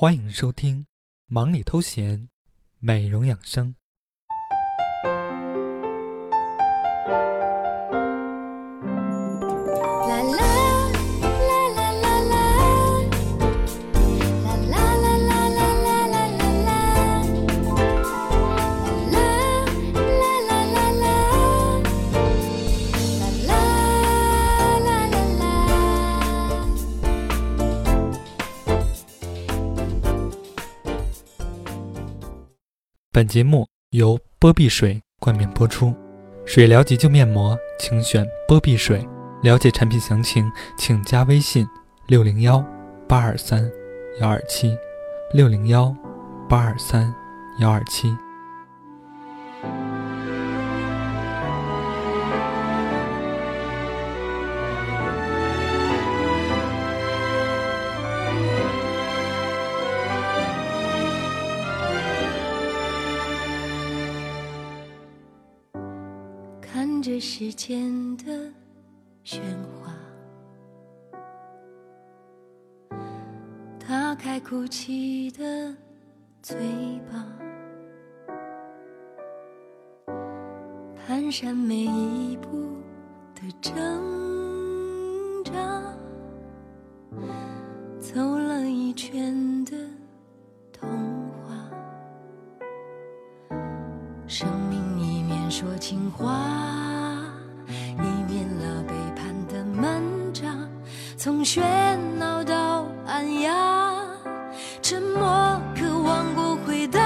欢迎收听《忙里偷闲》，美容养生。本节目由波碧水冠名播出，水疗急救面膜，请选波碧水。了解产品详情，请加微信六零幺八二三幺二七六零幺八二三幺二七。间的喧哗，打开哭泣的嘴巴，蹒跚每一步的挣扎，走了一圈的童话，生命一面说情话。从喧闹到安雅，沉默渴望过回答。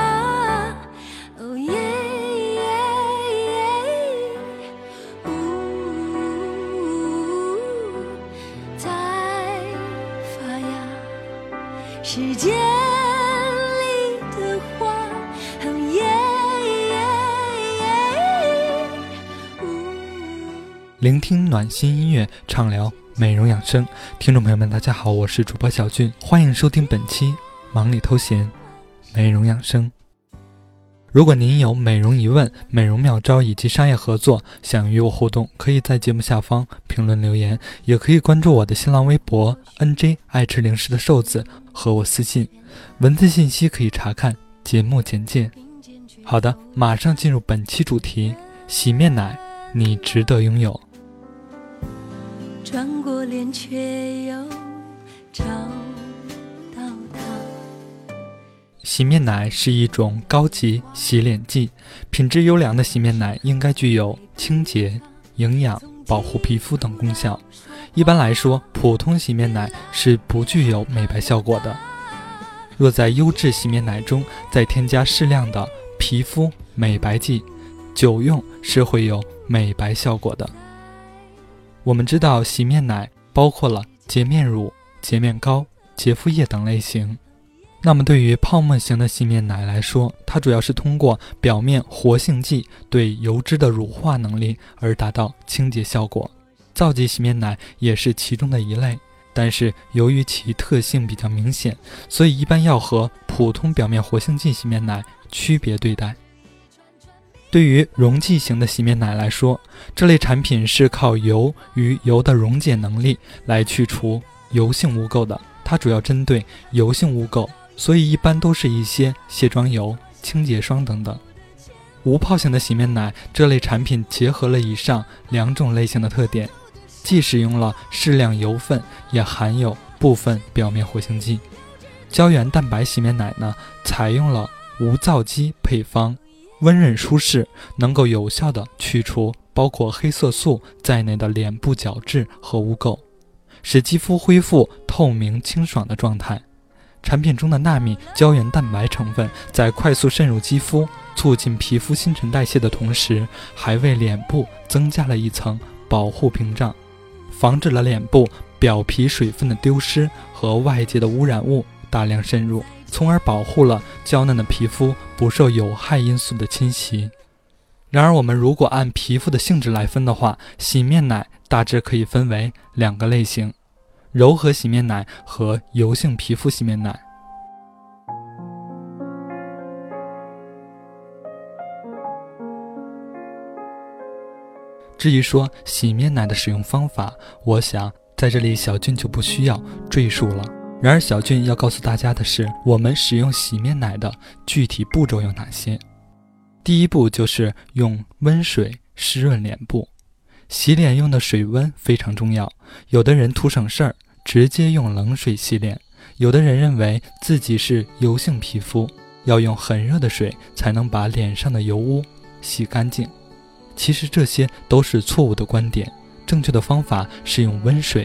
哦耶耶耶，呜，在发芽，时间里的花。哦耶耶耶，呜，聆听暖心音乐，畅聊。美容养生，听众朋友们，大家好，我是主播小俊，欢迎收听本期《忙里偷闲》美容养生。如果您有美容疑问、美容妙招以及商业合作，想与我互动，可以在节目下方评论留言，也可以关注我的新浪微博 “nj 爱吃零食的瘦子”和我私信，文字信息可以查看节目简介。好的，马上进入本期主题：洗面奶，你值得拥有。转过脸，却又找到他。洗面奶是一种高级洗脸剂，品质优良的洗面奶应该具有清洁、营养、保护皮肤等功效。一般来说，普通洗面奶是不具有美白效果的。若在优质洗面奶中再添加适量的皮肤美白剂，久用是会有美白效果的。我们知道，洗面奶包括了洁面乳、洁面膏、洁肤液等类型。那么，对于泡沫型的洗面奶来说，它主要是通过表面活性剂对油脂的乳化能力而达到清洁效果。皂基洗面奶也是其中的一类，但是由于其特性比较明显，所以一般要和普通表面活性剂洗面奶区别对待。对于溶剂型的洗面奶来说，这类产品是靠油与油的溶解能力来去除油性污垢的。它主要针对油性污垢，所以一般都是一些卸妆油、清洁霜等等。无泡型的洗面奶这类产品结合了以上两种类型的特点，既使用了适量油分，也含有部分表面活性剂。胶原蛋白洗面奶呢，采用了无皂基配方。温润舒适，能够有效的去除包括黑色素在内的脸部角质和污垢，使肌肤恢复透明清爽的状态。产品中的纳米胶原蛋白成分在快速渗入肌肤、促进皮肤新陈代谢的同时，还为脸部增加了一层保护屏障，防止了脸部表皮水分的丢失和外界的污染物大量渗入。从而保护了娇嫩的皮肤不受有害因素的侵袭。然而，我们如果按皮肤的性质来分的话，洗面奶大致可以分为两个类型：柔和洗面奶和油性皮肤洗面奶。至于说洗面奶的使用方法，我想在这里小俊就不需要赘述了。然而，小俊要告诉大家的是，我们使用洗面奶的具体步骤有哪些？第一步就是用温水湿润脸部。洗脸用的水温非常重要。有的人图省事儿，直接用冷水洗脸；有的人认为自己是油性皮肤，要用很热的水才能把脸上的油污洗干净。其实这些都是错误的观点，正确的方法是用温水。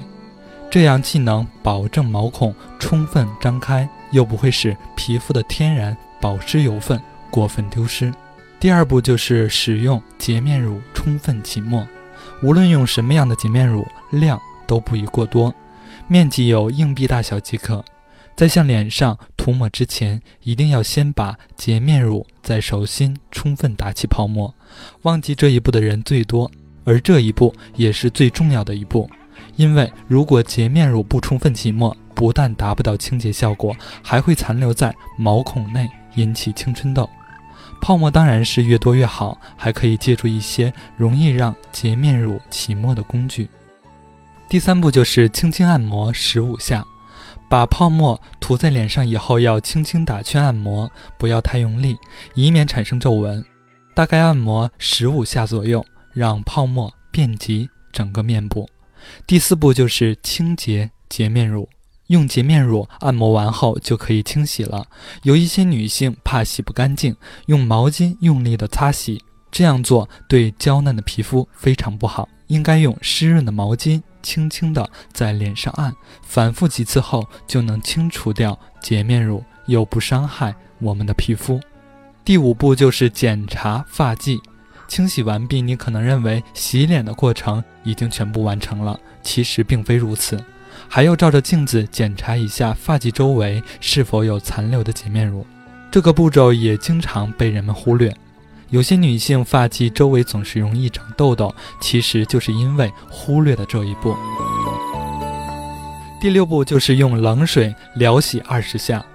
这样既能保证毛孔充分张开，又不会使皮肤的天然保湿油分过分丢失。第二步就是使用洁面乳充分起沫，无论用什么样的洁面乳，量都不宜过多，面积有硬币大小即可。在向脸上涂抹之前，一定要先把洁面乳在手心充分打起泡沫。忘记这一步的人最多，而这一步也是最重要的一步。因为如果洁面乳不充分起沫，不但达不到清洁效果，还会残留在毛孔内，引起青春痘。泡沫当然是越多越好，还可以借助一些容易让洁面乳起沫的工具。第三步就是轻轻按摩十五下，把泡沫涂在脸上以后，要轻轻打圈按摩，不要太用力，以免产生皱纹。大概按摩十五下左右，让泡沫遍及整个面部。第四步就是清洁洁面乳，用洁面乳按摩完后就可以清洗了。有一些女性怕洗不干净，用毛巾用力的擦洗，这样做对娇嫩的皮肤非常不好。应该用湿润的毛巾轻轻的在脸上按，反复几次后就能清除掉洁面乳，又不伤害我们的皮肤。第五步就是检查发际。清洗完毕，你可能认为洗脸的过程已经全部完成了，其实并非如此，还要照着镜子检查一下发际周围是否有残留的洁面乳。这个步骤也经常被人们忽略。有些女性发际周围总是容易长痘痘，其实就是因为忽略了这一步。第六步就是用冷水撩洗二十下，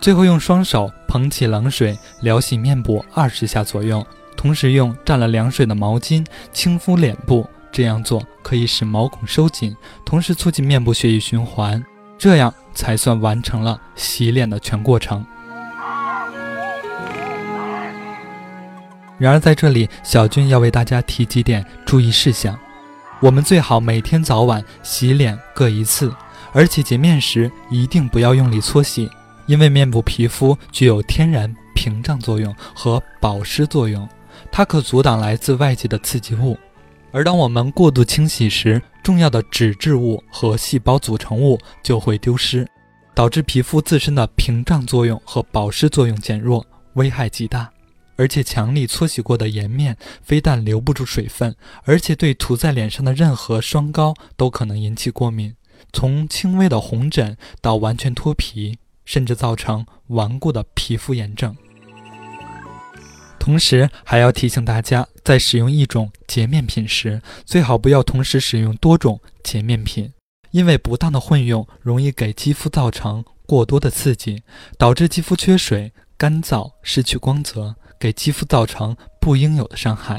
最后用双手捧起冷水撩洗面部二十下左右。同时用蘸了凉水的毛巾轻敷脸部，这样做可以使毛孔收紧，同时促进面部血液循环，这样才算完成了洗脸的全过程。然而在这里，小军要为大家提几点注意事项：我们最好每天早晚洗脸各一次，而且洁面时一定不要用力搓洗，因为面部皮肤具有天然屏障作用和保湿作用。它可阻挡来自外界的刺激物，而当我们过度清洗时，重要的脂质物和细胞组成物就会丢失，导致皮肤自身的屏障作用和保湿作用减弱，危害极大。而且，强力搓洗过的颜面非但留不住水分，而且对涂在脸上的任何霜膏都可能引起过敏，从轻微的红疹到完全脱皮，甚至造成顽固的皮肤炎症。同时还要提醒大家，在使用一种洁面品时，最好不要同时使用多种洁面品，因为不当的混用容易给肌肤造成过多的刺激，导致肌肤缺水、干燥、失去光泽，给肌肤造成不应有的伤害。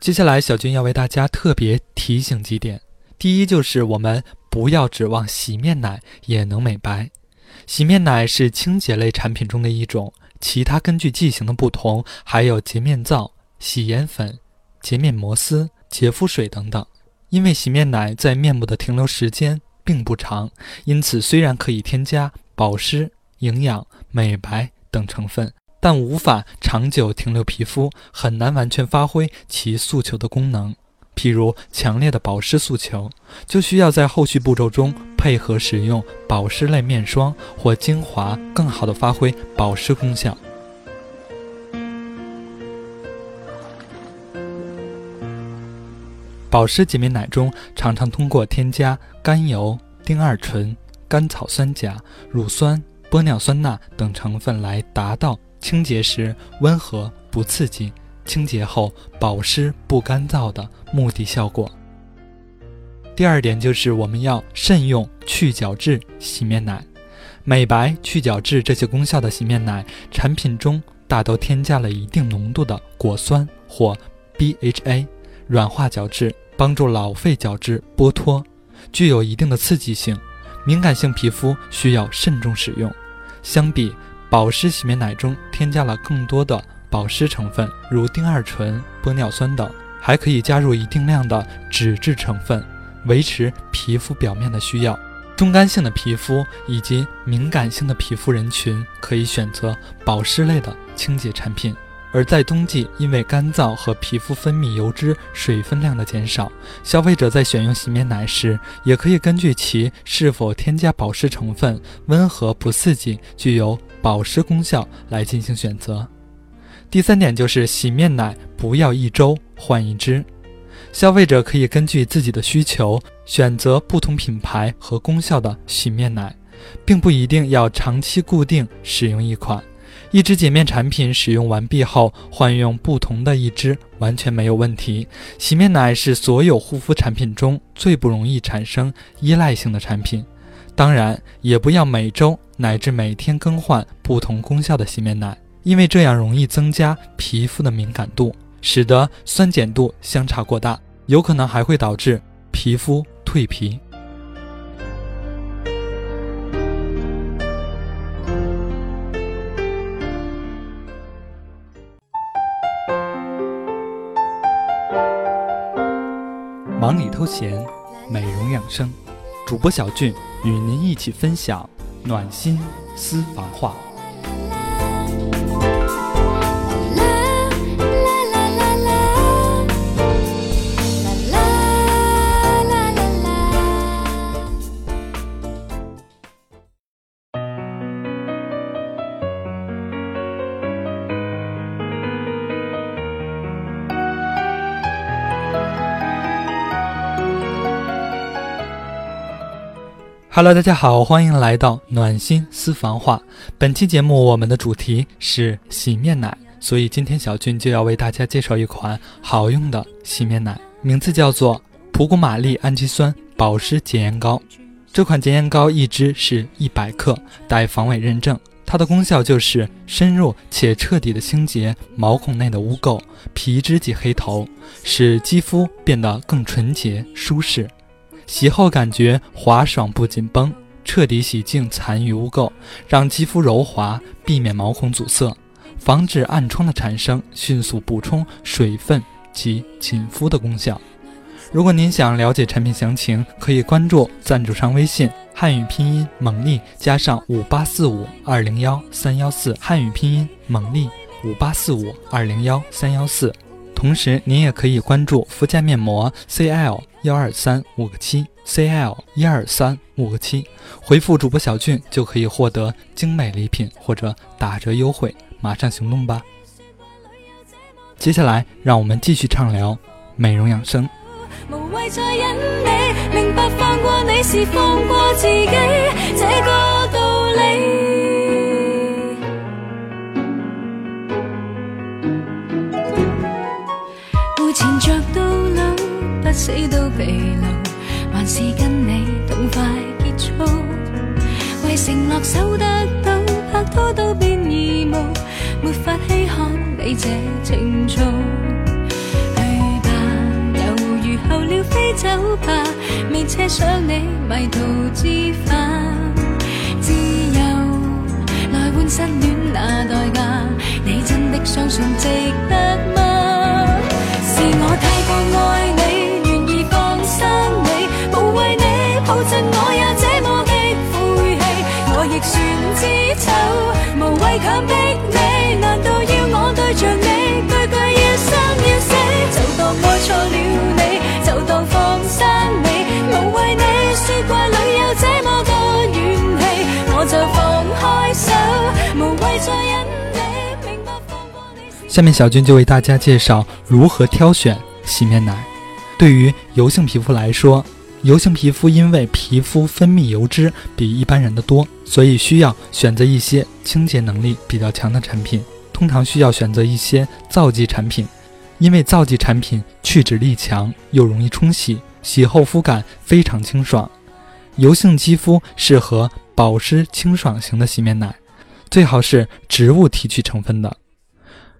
接下来，小军要为大家特别提醒几点：第一，就是我们不要指望洗面奶也能美白。洗面奶是清洁类产品中的一种，其他根据剂型的不同，还有洁面皂、洗颜粉、洁面摩丝、洁肤水等等。因为洗面奶在面部的停留时间并不长，因此虽然可以添加保湿、营养、美白等成分，但无法长久停留皮肤，很难完全发挥其诉求的功能。譬如强烈的保湿诉求，就需要在后续步骤中配合使用保湿类面霜或精华，更好的发挥保湿功效。保湿洁面奶中常常通过添加甘油、丁二醇、甘草酸钾、乳酸、玻尿酸钠等成分来达到清洁时温和不刺激。清洁后保湿不干燥的目的效果。第二点就是我们要慎用去角质洗面奶，美白、去角质这些功效的洗面奶产品中大都添加了一定浓度的果酸或 BHA，软化角质，帮助老废角质剥脱。具有一定的刺激性，敏感性皮肤需要慎重使用。相比保湿洗面奶中添加了更多的保湿成分，如丁二醇、玻尿酸等，还可以加入一定量的脂质成分，维持皮肤表面的需要。中干性的皮肤以及敏感性的皮肤人群可以选择保湿类的清洁产品。而在冬季，因为干燥和皮肤分泌油脂水分量的减少，消费者在选用洗面奶时，也可以根据其是否添加保湿成分、温和不刺激、具有保湿功效来进行选择。第三点就是洗面奶不要一周换一支，消费者可以根据自己的需求选择不同品牌和功效的洗面奶，并不一定要长期固定使用一款。一支洁面产品使用完毕后，换用不同的一支完全没有问题。洗面奶是所有护肤产品中最不容易产生依赖性的产品，当然也不要每周乃至每天更换不同功效的洗面奶，因为这样容易增加皮肤的敏感度，使得酸碱度相差过大，有可能还会导致皮肤蜕皮。忙里偷闲，美容养生，主播小俊与您一起分享暖心私房话。Hello，大家好，欢迎来到暖心私房话。本期节目我们的主题是洗面奶，所以今天小俊就要为大家介绍一款好用的洗面奶，名字叫做普古玛丽氨基酸保湿洁颜膏。这款洁颜膏一支是一百克，带防伪认证。它的功效就是深入且彻底的清洁毛孔内的污垢、皮脂及黑头，使肌肤变得更纯洁舒适。洗后感觉滑爽不紧绷，彻底洗净残余污垢，让肌肤柔滑，避免毛孔阻塞，防止暗疮的产生，迅速补充水分及紧肤的功效。如果您想了解产品详情，可以关注赞助商微信汉语拼音猛力加上五八四五二零幺三幺四汉语拼音猛力五八四五二零幺三幺四。同时，您也可以关注福建面膜 CL 幺二三五个七 CL 一二三五个七，回复主播小俊就可以获得精美礼品或者打折优惠，马上行动吧！接下来，让我们继续畅聊美容养生。到老不死都疲劳，还是跟你痛快结束。为承诺守得到，拍拖都变义务，没法稀罕你这情操。去吧，犹如候鸟飞走吧，未奢想你迷途知返。自由来换失恋那代价，你真的相信值得吗？是我太过爱你。愿意放心你，无为你抱紧我也这么的晦气，我亦算知丑，无谓强迫你。下面小军就为大家介绍如何挑选洗面奶。对于油性皮肤来说。油性皮肤因为皮肤分泌油脂比一般人的多，所以需要选择一些清洁能力比较强的产品。通常需要选择一些皂基产品，因为皂基产品去脂力强，又容易冲洗，洗后肤感非常清爽。油性肌肤适合保湿清爽型的洗面奶，最好是植物提取成分的。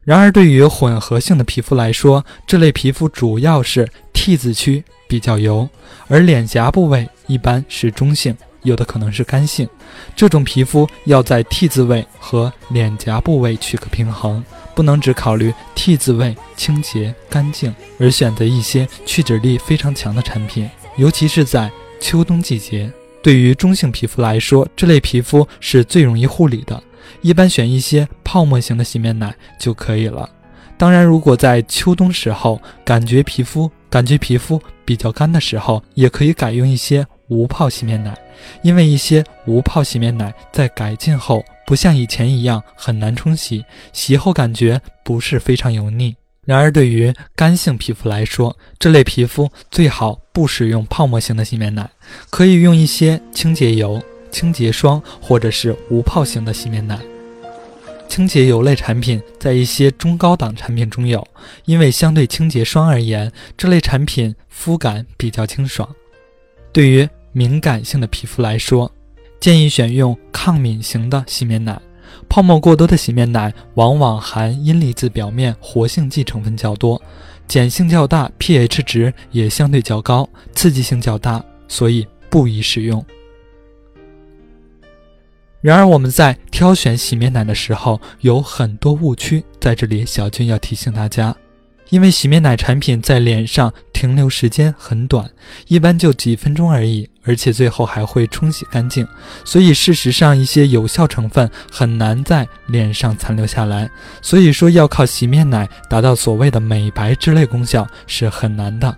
然而，对于混合性的皮肤来说，这类皮肤主要是 T 字区。比较油，而脸颊部位一般是中性，有的可能是干性。这种皮肤要在 T 字位和脸颊部位取个平衡，不能只考虑 T 字位清洁干净，而选择一些去脂力非常强的产品，尤其是在秋冬季节。对于中性皮肤来说，这类皮肤是最容易护理的，一般选一些泡沫型的洗面奶就可以了。当然，如果在秋冬时候感觉皮肤感觉皮肤比较干的时候，也可以改用一些无泡洗面奶，因为一些无泡洗面奶在改进后不像以前一样很难冲洗，洗后感觉不是非常油腻。然而，对于干性皮肤来说，这类皮肤最好不使用泡沫型的洗面奶，可以用一些清洁油、清洁霜或者是无泡型的洗面奶。清洁油类产品在一些中高档产品中有，因为相对清洁霜而言，这类产品肤感比较清爽。对于敏感性的皮肤来说，建议选用抗敏型的洗面奶。泡沫过多的洗面奶往往含阴离子表面活性剂成分较多，碱性较大，pH 值也相对较高，刺激性较大，所以不宜使用。然而，我们在挑选洗面奶的时候有很多误区，在这里小军要提醒大家，因为洗面奶产品在脸上停留时间很短，一般就几分钟而已，而且最后还会冲洗干净，所以事实上一些有效成分很难在脸上残留下来。所以说，要靠洗面奶达到所谓的美白之类功效是很难的。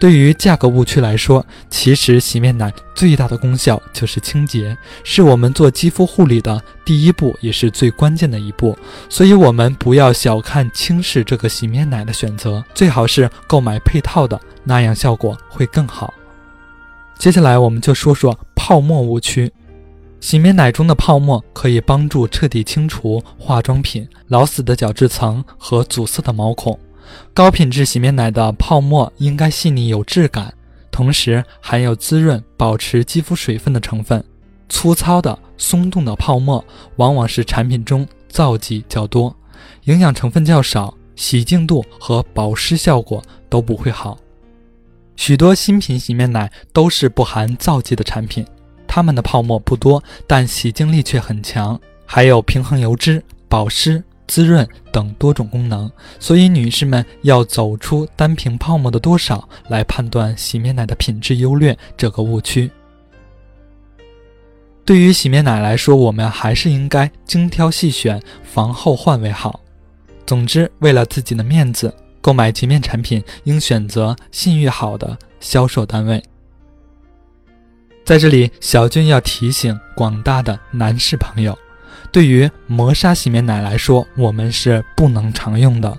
对于价格误区来说，其实洗面奶最大的功效就是清洁，是我们做肌肤护理的第一步，也是最关键的一步。所以，我们不要小看轻视这个洗面奶的选择，最好是购买配套的，那样效果会更好。接下来，我们就说说泡沫误区。洗面奶中的泡沫可以帮助彻底清除化妆品老死的角质层和阻塞的毛孔。高品质洗面奶的泡沫应该细腻有质感，同时含有滋润、保持肌肤水分的成分。粗糙的、松动的泡沫往往是产品中皂剂较多，营养成分较少，洗净度和保湿效果都不会好。许多新品洗面奶都是不含皂剂的产品，它们的泡沫不多，但洗净力却很强，还有平衡油脂、保湿。滋润等多种功能，所以女士们要走出单凭泡沫的多少来判断洗面奶的品质优劣这个误区。对于洗面奶来说，我们还是应该精挑细选，防后患为好。总之，为了自己的面子，购买洁面产品应选择信誉好的销售单位。在这里，小军要提醒广大的男士朋友。对于磨砂洗面奶来说，我们是不能常用的。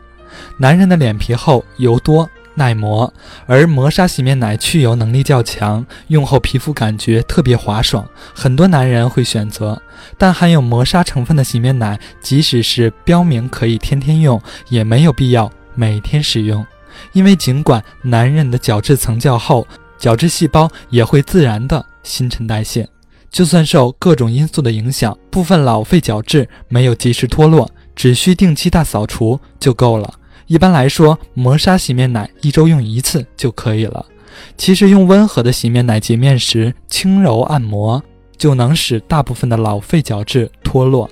男人的脸皮厚、油多、耐磨，而磨砂洗面奶去油能力较强，用后皮肤感觉特别滑爽，很多男人会选择。但含有磨砂成分的洗面奶，即使是标明可以天天用，也没有必要每天使用，因为尽管男人的角质层较厚，角质细胞也会自然的新陈代谢。就算受各种因素的影响，部分老废角质没有及时脱落，只需定期大扫除就够了。一般来说，磨砂洗面奶一周用一次就可以了。其实用温和的洗面奶洁面时，轻柔按摩就能使大部分的老废角质脱落。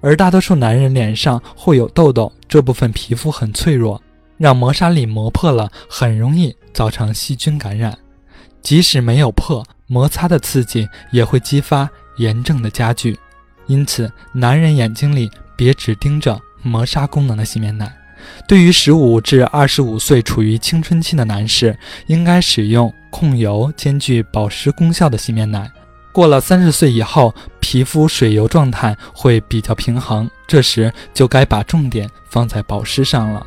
而大多数男人脸上会有痘痘，这部分皮肤很脆弱，让磨砂里磨破了，很容易造成细菌感染。即使没有破。摩擦的刺激也会激发炎症的加剧，因此男人眼睛里别只盯着磨砂功能的洗面奶。对于十五至二十五岁处于青春期的男士，应该使用控油兼具保湿功效的洗面奶。过了三十岁以后，皮肤水油状态会比较平衡，这时就该把重点放在保湿上了。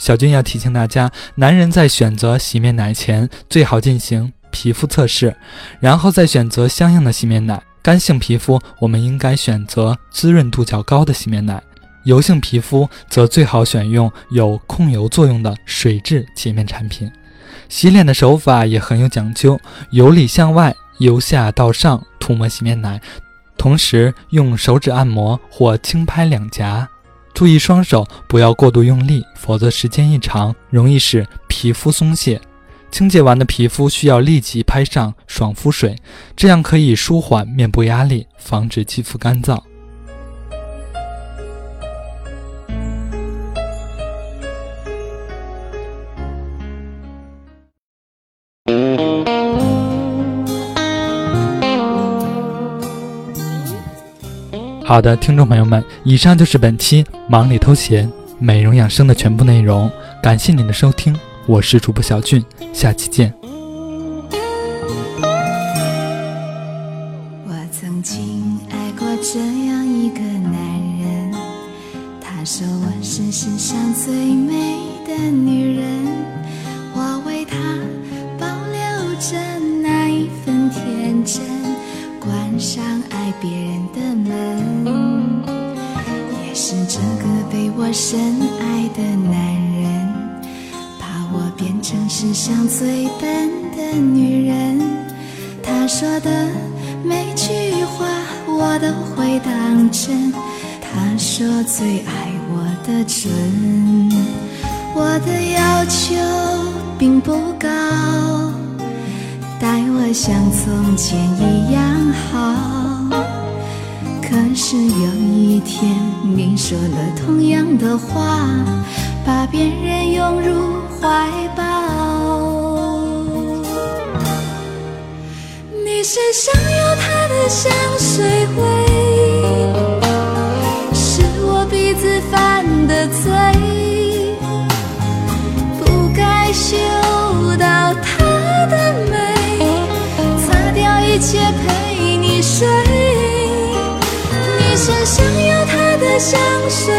小军要提醒大家，男人在选择洗面奶前，最好进行皮肤测试，然后再选择相应的洗面奶。干性皮肤，我们应该选择滋润度较高的洗面奶；油性皮肤则最好选用有控油作用的水质洁面产品。洗脸的手法也很有讲究，由里向外，由下到上涂抹洗面奶，同时用手指按摩或轻拍两颊。注意双手不要过度用力，否则时间一长容易使皮肤松懈。清洁完的皮肤需要立即拍上爽肤水，这样可以舒缓面部压力，防止肌肤干燥。好的，听众朋友们，以上就是本期忙里偷闲美容养生的全部内容，感谢您的收听，我是主播小俊，下期见。并不高，待我像从前一样好。可是有一天你说了同样的话，把别人拥入怀抱。你身上有他的香水味，是我鼻子犯的罪，嗅到她的美，擦掉一切陪你睡。你身上有她的香水